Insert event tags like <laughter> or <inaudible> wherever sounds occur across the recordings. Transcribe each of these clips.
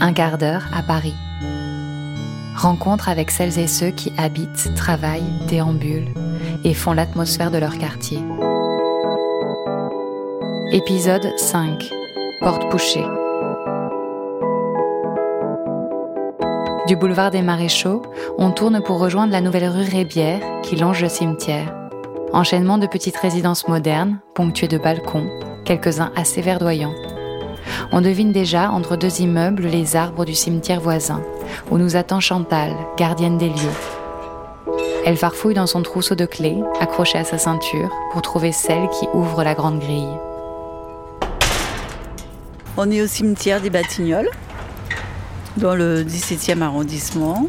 Un quart d'heure à Paris. Rencontre avec celles et ceux qui habitent, travaillent, déambulent et font l'atmosphère de leur quartier. Épisode 5. Porte Pouchée. Du boulevard des Maréchaux, on tourne pour rejoindre la nouvelle rue Rébière qui longe le cimetière. Enchaînement de petites résidences modernes, ponctuées de balcons, quelques-uns assez verdoyants. On devine déjà entre deux immeubles les arbres du cimetière voisin, où nous attend Chantal, gardienne des lieux. Elle farfouille dans son trousseau de clés, accroché à sa ceinture, pour trouver celle qui ouvre la grande grille. On est au cimetière des Batignolles, dans le 17e arrondissement.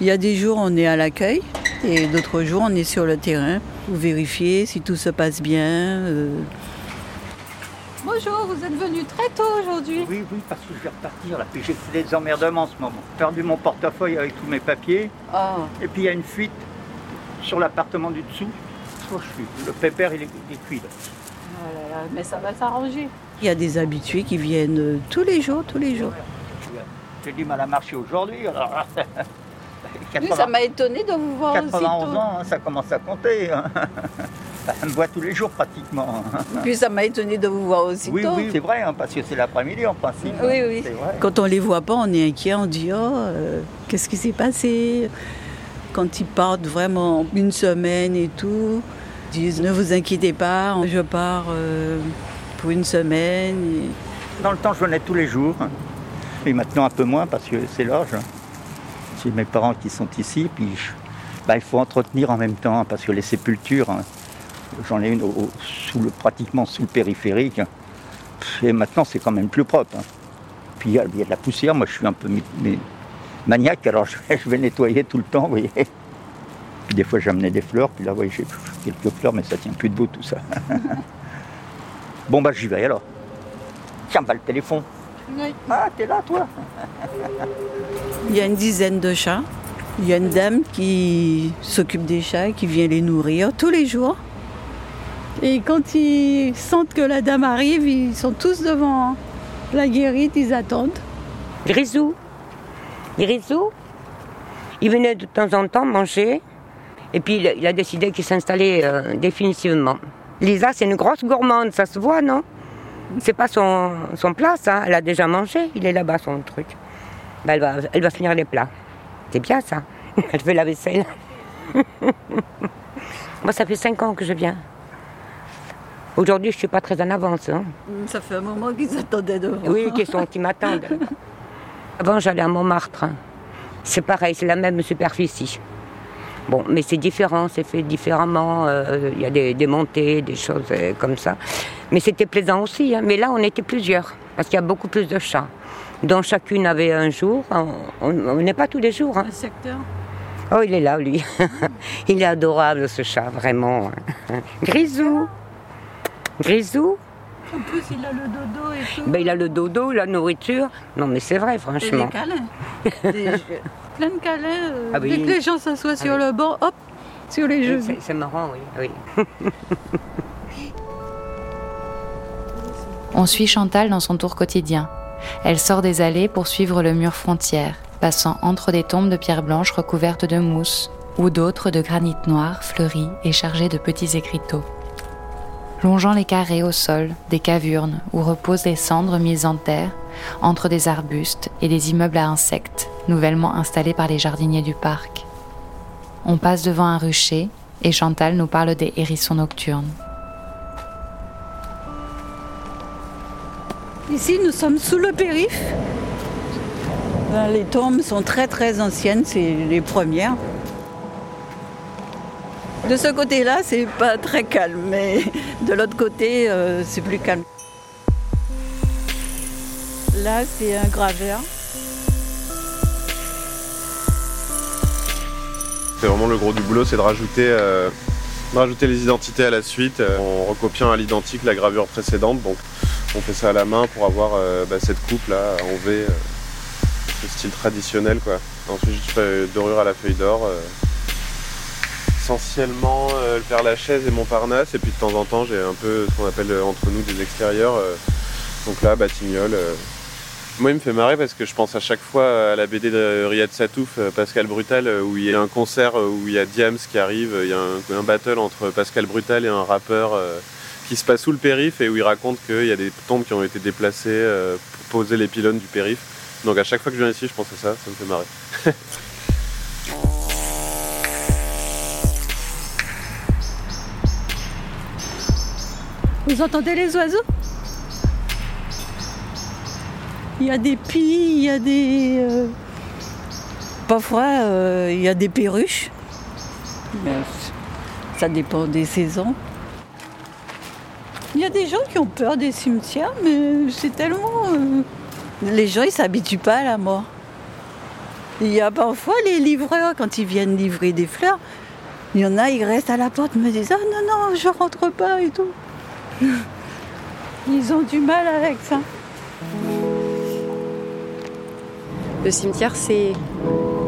Il y a des jours, on est à l'accueil et d'autres jours, on est sur le terrain pour vérifier si tout se passe bien. euh. Bonjour, vous êtes venu très tôt aujourd'hui. Oui, oui, parce que je vais repartir là. Puis j'ai fait des emmerdements en ce moment. J'ai perdu mon portefeuille avec tous mes papiers. Ah, Et puis il y a une fuite sur l'appartement du dessous. Oh, je suis- Le pépère, il est, il est cuit. là. Oh là là, mais ça va s'arranger. il y a des habitués qui viennent euh, tous les jours, tous les jours. J'ai du mal à marcher aujourd'hui. Alors, <laughs> Oui, 80 ça m'a étonné de vous voir aussi 91 tôt. ans, hein, ça commence à compter. hein. <laughs> Elle <laughs> me voit tous les jours pratiquement. Puis ça m'a étonné de vous voir aussi Oui, tôt. oui, c'est vrai, hein, parce que c'est l'après-midi en principe. hein. Oui, oui. Vrai. Quand on les voit pas, on est inquiet, on dit oh, euh, qu'est-ce qui s'est passé? Quand ils partent vraiment une semaine et tout, ils disent ne vous inquiétez pas, je pars euh, pour une semaine. Et- Dans le temps, je venais tous les jours. Et maintenant, un peu moins parce que c'est l'âge. C'est mes parents qui sont ici. Puis je- bah, il faut entretenir en même temps parce que les sépultures, hein, j'en ai une au- au- sous le, pratiquement sous le périphérique. Et maintenant, c'est quand même plus propre. hein. Puis il y, a il y a de la poussière. Moi, je suis un peu maniaque, alors je vais, <laughs> je vais nettoyer tout le temps, vous voyez. Puis des fois, j'amenais des fleurs. Puis là, vous voyez, j'ai quelques fleurs, mais ça tient plus debout tout ça. <laughs> bon, bah, j'y vais alors. Tiens, bah, le téléphone. Oui. Ah, t'es là, toi Il y a une dizaine de chats. Il y a une dame qui s'occupe des chats, qui vient les nourrir tous les jours. Et quand ils sentent que la dame arrive, ils sont tous devant la guérite, ils attendent. Grisou. Grisou, il venait de temps en temps manger. Et puis il a, décidé qu'il s'installait euh, définitivement. Lisa, c'est une grosse gourmande, ça se voit, non? C'est pas son, son plat, ça. Elle a déjà mangé. Il est là-bas, son truc. Ben, elle, va, elle va finir les plats. C'est bien, ça. <laughs> Elle fait la vaisselle. <laughs> Moi, ça fait cinq ans que je viens. Aujourd'hui, je suis pas très en avance. hein. Ça fait un moment qu'ils attendaient devant. Oui, qui sont qui m'attendent. <laughs> Avant, j'allais à Montmartre. C'est pareil, c'est la même superficie. Bon, mais c'est différent, c'est fait différemment. euh, Il y a des, des montées, des choses euh, comme ça. Mais c'était plaisant aussi. hein. Mais là, on était plusieurs, parce qu'il y a beaucoup plus de chats. dont chacune avait un jour. On- n'est pas tous les jours. hein. Un secteur? Oh, il est là, lui. <laughs> il est adorable, ce chat, vraiment. <laughs> Grisou. Grisou. En plus, il a le dodo et tout. Ben, il a le dodo, la nourriture. Non, mais c'est vrai, franchement. les câlins. <laughs> Des- plein de câlins. euh, Ah oui. Dès que les gens s'assoient sur oui. le banc, hop, sur les genoux. C'est marrant, oui. oui. <laughs> On suit Chantal dans son tour quotidien. Elle sort des allées pour suivre le mur frontière, passant entre des tombes de pierre blanche recouvertes de mousse ou d'autres de granit noir fleuris et chargés de petits écriteaux. Longeant les carrés au sol, des cavurnes où reposent les cendres mises en terre, entre des arbustes et des immeubles à insectes, nouvellement installés par les jardiniers du parc. On passe devant un rucher et Chantal nous parle des hérissons nocturnes. Ici, nous sommes sous le périph. Ben, Les tombes sont très très anciennes, c'est les premières. De ce côté-là, c'est pas très calme, mais de l'autre côté, euh, c'est plus calme. Là, c'est un graveur. C'est vraiment le gros du boulot, c'est de rajouter, euh, rajouter les identités à la suite euh, en recopiant à l'identique la gravure précédente. Donc on fait ça à la main pour avoir bah, cette coupe là en V, le style traditionnel quoi. Ensuite je fais dorure à la feuille d'or. Euh, essentiellement euh, le Père Lachaise et Montparnasse et puis de temps en temps j'ai un peu ce qu'on appelle euh, entre nous des extérieurs. euh, donc là Batignolles, euh, Moi, il me fait marrer parce que je pense à chaque fois à la BD de Riyad Satouf, euh, Pascal Brutal, euh, où il y a un concert où il y a Diams qui arrive, il y a un, battle entre Pascal Brutal et un rappeur qui se passe sous le périph' et où il raconte qu'il y a des tombes qui ont été déplacées pour poser les pylônes du périph'. Donc à chaque fois que je viens ici, je pense à ça, ça me fait marrer. <laughs> Vous entendez les oiseaux? Il y a des pies, il y a des. Euh, parfois, euh, il y a des perruches. ça dépend des saisons. Il y a des gens qui ont peur des cimetières, mais c'est tellement. Euh, les gens, ils s'habituent pas à la mort. Il y a parfois les livreurs, quand ils viennent livrer des fleurs, il y en a, ils restent à la porte, me disent Ah non, non, je rentre pas et tout. <laughs> Ils ont du mal avec ça. Le cimetière, c'est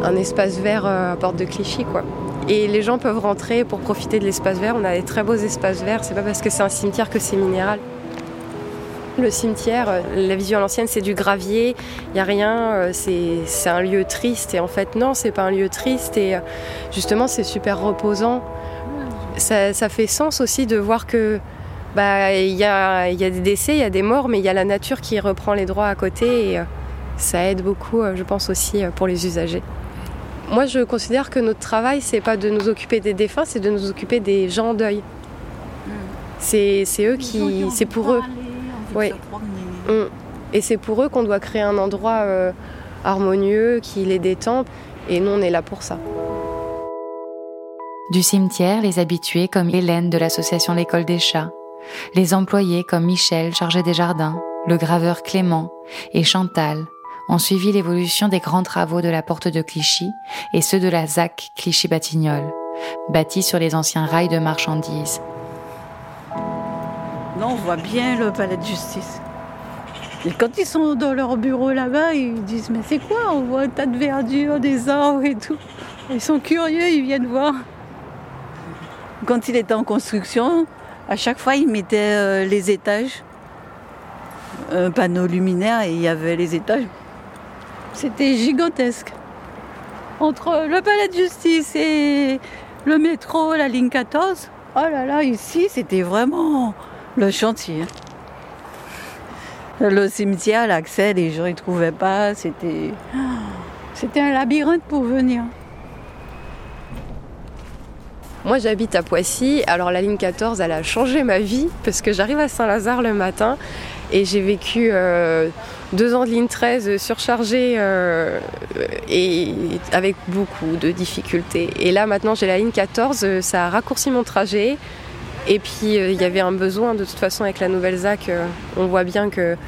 un espace vert euh, à porte de Clichy, quoi. Et les gens peuvent rentrer pour profiter de l'espace vert. On a des très beaux espaces verts. C'est pas parce que c'est un cimetière que c'est minéral. Le cimetière, euh, la vision à l'ancienne, c'est du gravier, il n'y a rien, euh, c'est un lieu triste. Et en fait, non, c'est pas un lieu triste. Et justement, c'est super reposant. Ça, ça, fait sens aussi de voir que bah, il y a, des décès, il y a des morts, mais il y a la nature qui reprend les droits à côté et euh, ça aide beaucoup, euh, je pense aussi, euh, pour les usagers. Moi, je considère que notre travail, c'est pas de nous occuper des défunts, c'est de nous occuper des gens en deuil. Mm. C'est, eux qui, c'est pour eux. Oui. Mm. Et c'est pour eux qu'on doit créer un endroit harmonieux, qui les détend, et nous, on est là pour ça. Du cimetière, les habitués comme Hélène de l'association L'école des chats, les employés comme Michel, chargé des jardins, le graveur Clément et Chantal ont suivi l'évolution des grands travaux de la porte de Clichy et ceux de la ZAC Clichy-Batignolles, bâtie sur les anciens rails de marchandises. Non, on voit bien le palais de justice. Et quand ils sont dans leur bureau là-bas, ils disent Mais c'est quoi? On voit un tas de verdure, des arbres et tout. Ils sont curieux, ils viennent voir. Quand il était en construction, à chaque fois, ils mettaient euh, les étages, un panneau luminaire et il y avait les étages. C'était gigantesque. Entre le palais de justice et le métro, la ligne 14, oh là là, ici, c'était vraiment le chantier. Le cimetière, l'accès, les gens ne trouvaient pas. C'était, c'était un labyrinthe pour venir. Moi j'habite à Poissy, alors la ligne 14 elle a changé ma vie parce que j'arrive à Saint-Lazare le matin et j'ai vécu euh, deux ans de ligne 13 surchargée euh, et avec beaucoup de difficultés. Et là maintenant j'ai la ligne 14, ça a raccourci mon trajet et puis euh, il y avait un besoin de toute façon avec la nouvelle ZAC, on voit bien que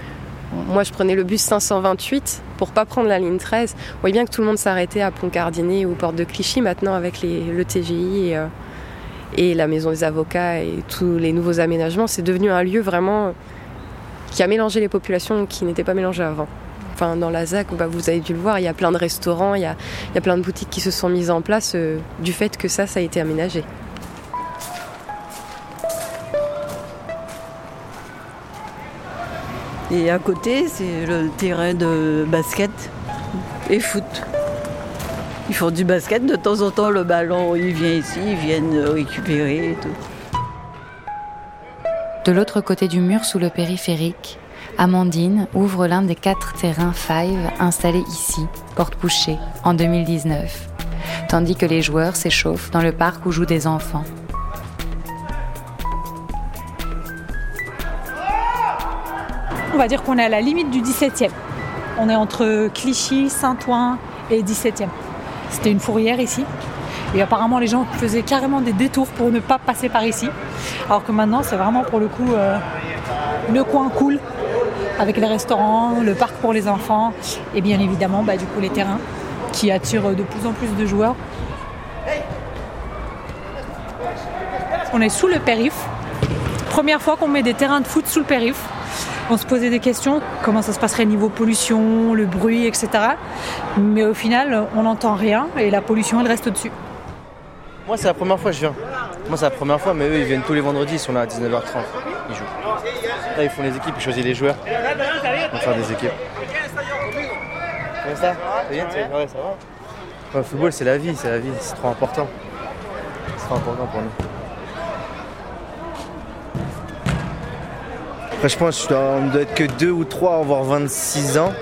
moi, je prenais le bus 528 pour pas prendre la ligne 13. On voyait bien que tout le monde s'arrêtait à Pont-Cardinet ou Porte de Clichy maintenant avec le TGI et, et la maison des avocats et tous les nouveaux aménagements, c'est devenu un lieu vraiment qui a mélangé les populations qui n'étaient pas mélangées avant. Enfin, dans la ZAC, bah, vous avez dû le voir, il y a plein de restaurants, il y a, il y a plein de boutiques qui se sont mises en place euh, du fait que ça, ça a été aménagé. Et à côté, c'est le terrain de basket et foot. Ils font du basket, de temps en temps le ballon il vient ici, ils viennent récupérer tout. De l'autre côté du mur sous le périphérique, Amandine ouvre l'un des quatre terrains Five installés ici, porte bouchée, en 2019, tandis que les joueurs s'échauffent dans le parc où jouent des enfants. On va dire qu'on est à la limite du 17e. On est entre Clichy, Saint-Ouen et 17e. C'était une fourrière ici. Et apparemment, les gens faisaient carrément des détours pour ne pas passer par ici. Alors que maintenant, c'est vraiment pour le coup euh, le coin cool, avec les restaurants, le parc pour les enfants, et bien évidemment, bah, du coup, les terrains qui attirent de plus en plus de joueurs. On est sous le périph. Première fois qu'on met des terrains de foot sous le périph on se posait des questions, comment ça se passerait niveau pollution, le bruit, etc. Mais au final, on n'entend rien et la pollution, elle reste au-dessus. Moi, c'est la première fois que je viens. Moi, c'est la première fois, mais eux, ils viennent tous les vendredis, ils sont là à 19h30. Ils jouent. Là, ils font les équipes, ils choisissent les joueurs. Vont faire des équipes. Comment ça Ouais, ça va. le football, c'est la vie, c'est la vie, c'est trop important. C'est trop important pour nous. Après, je pense qu'on ne doit être que 2 ou 3 voire 26 ans.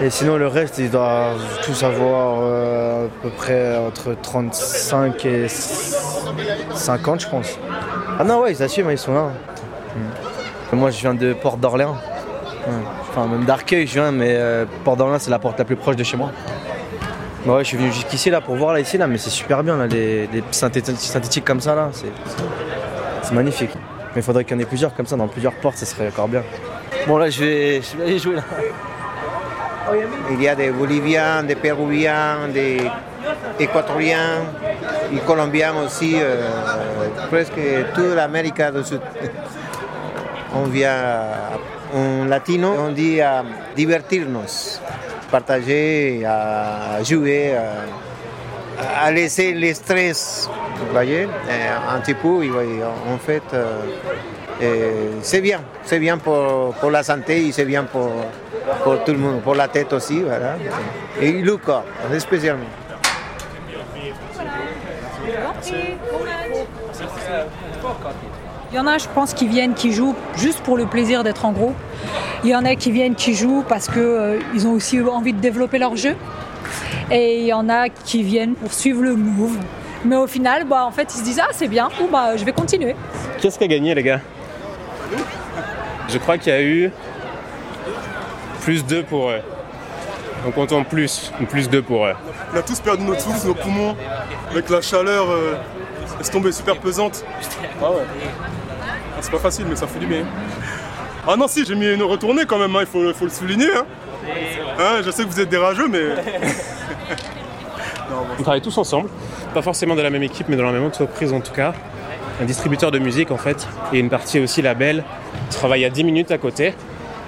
Et sinon, le reste, ils doivent tous avoir euh, à peu près entre 35 et 50, je pense. Ah non, ouais, ils assument, ils sont là. Hmm. Moi, je viens de Porte d'Orléans. Enfin, même d'Arcueil, je viens, mais euh, Porte d'Orléans, c'est la porte la plus proche de chez moi. Bah ouais, je suis venu jusqu'ici là pour voir là, ici là, mais c'est super bien là, les, synthétiques comme ça là, c'est magnifique. Mais il faudrait qu'il y en ait plusieurs comme ça, dans plusieurs portes, ça serait encore bien. Bon là, je vais, je vais aller jouer là. Il y a des Boliviens, des Péruviens, des Équatoriens, des Colombiens aussi, euh, presque toute l'Amérique du Sud. On vient en latino, on dit à divertirnos, partager, à jouer, à, laisser le stress, voyez, un petit peu, en fait, euh, c'est bien, c'est bien pour, pour la santé c'est bien pour, pour tout le monde, pour la tête aussi, voilà. Et le corps, spécialement. Il y en a, je pense, qui viennent, qui jouent juste pour le plaisir d'être en groupe. Il y en a qui viennent, qui jouent parce qu'ils euh, ont aussi envie de développer leur jeu. Et il y en a qui viennent pour suivre le move. Mais au final, bah, en fait, ils se disent Ah, c'est bien, ou bah, je vais continuer. Qu'est-ce qui a gagné, les gars? Je crois qu'il y a eu plus 2 pour eux. On compte en plus, plus 2 pour eux. On a tous perdu notre souffle, nos poumons, avec la chaleur, euh, laisse tomber super pesante. Ah ouais. Ah, c'est pas facile, mais ça fait du bien. Ah non, si, j'ai mis une retournée quand même, hein, il faut, le souligner. Hein. Hein, je sais que vous êtes des rageux, mais. On travaille tous ensemble, pas forcément dans la même équipe, mais dans la même entreprise en tout cas. Un distributeur de musique en fait, et une partie aussi label. On travaille à 10 minutes à côté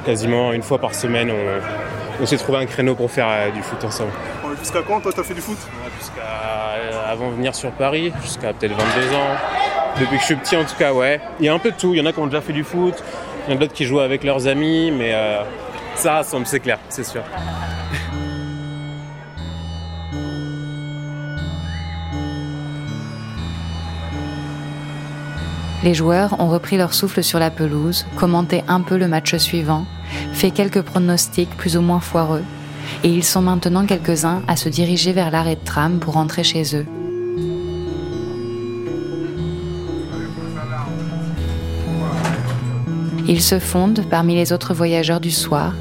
quasiment une fois par semaine, on, s'est trouvé un créneau pour faire euh, du foot ensemble. Jusqu'à quand toi t'as fait du foot? Jusqu'à euh, avant de venir sur Paris, jusqu'à peut-être 22 ans. Depuis que je suis petit en tout cas, ouais. Il y a un peu de tout. Il y en a qui ont déjà fait du foot, il y en a d'autres qui jouent avec leurs amis, mais euh, ça c'est clair, c'est sûr. Les joueurs ont repris leur souffle sur la pelouse, commenté un peu le match suivant, fait quelques pronostics plus ou moins foireux, et ils sont maintenant quelques-uns à se diriger vers l'arrêt de tram pour rentrer chez eux. Ils se fondent parmi les autres voyageurs du soir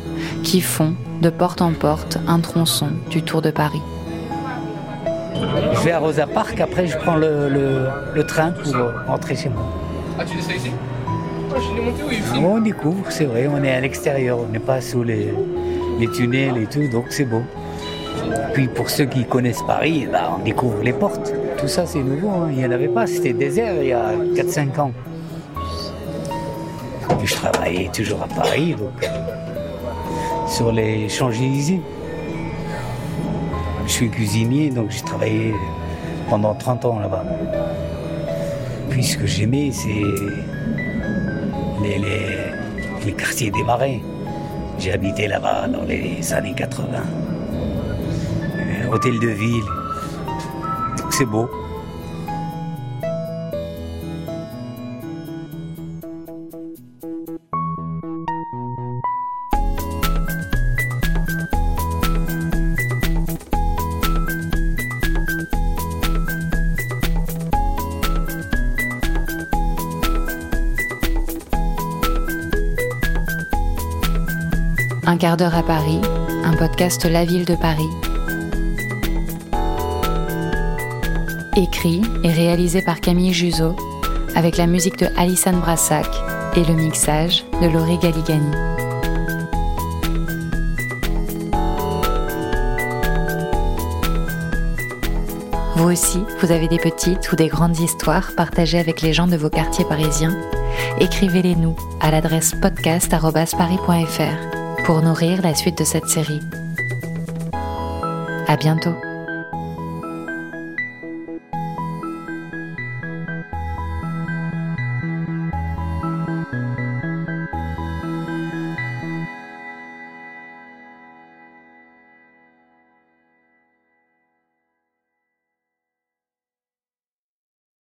qui font, de porte en porte, un tronçon du Tour de Paris. Je vais à Rosa Park, après je prends le, train pour rentrer chez moi. Ah, tu ici ah, je On découvre, c'est vrai, on est à l'extérieur, on n'est pas sous les, tunnels et tout, donc c'est beau. Puis pour ceux qui connaissent Paris, bah, on découvre les portes. Tout ça, c'est nouveau, hein. il n'y en avait pas, c'était désert il y a 4-5 ans. Je travaillais toujours à Paris, donc sur les Champs-Élysées. Je suis cuisinier, donc j'ai travaillé pendant 30 ans là-bas. Puis ce que j'aimais, c'est les, quartiers des marais. J'ai habité là-bas dans les années 80. Euh, hôtel de ville. Donc c'est beau. Un quart d'heure à Paris, un podcast La Ville de Paris. Écrit et réalisé par Camille Juzo, avec la musique de Alissane Brassac et le mixage de Laurie Galigani. Vous aussi, vous avez des petites ou des grandes histoires partagées avec les gens de vos quartiers parisiens Écrivez-les nous à l'adresse podcast.paris.fr pour nourrir la suite de cette série. À bientôt.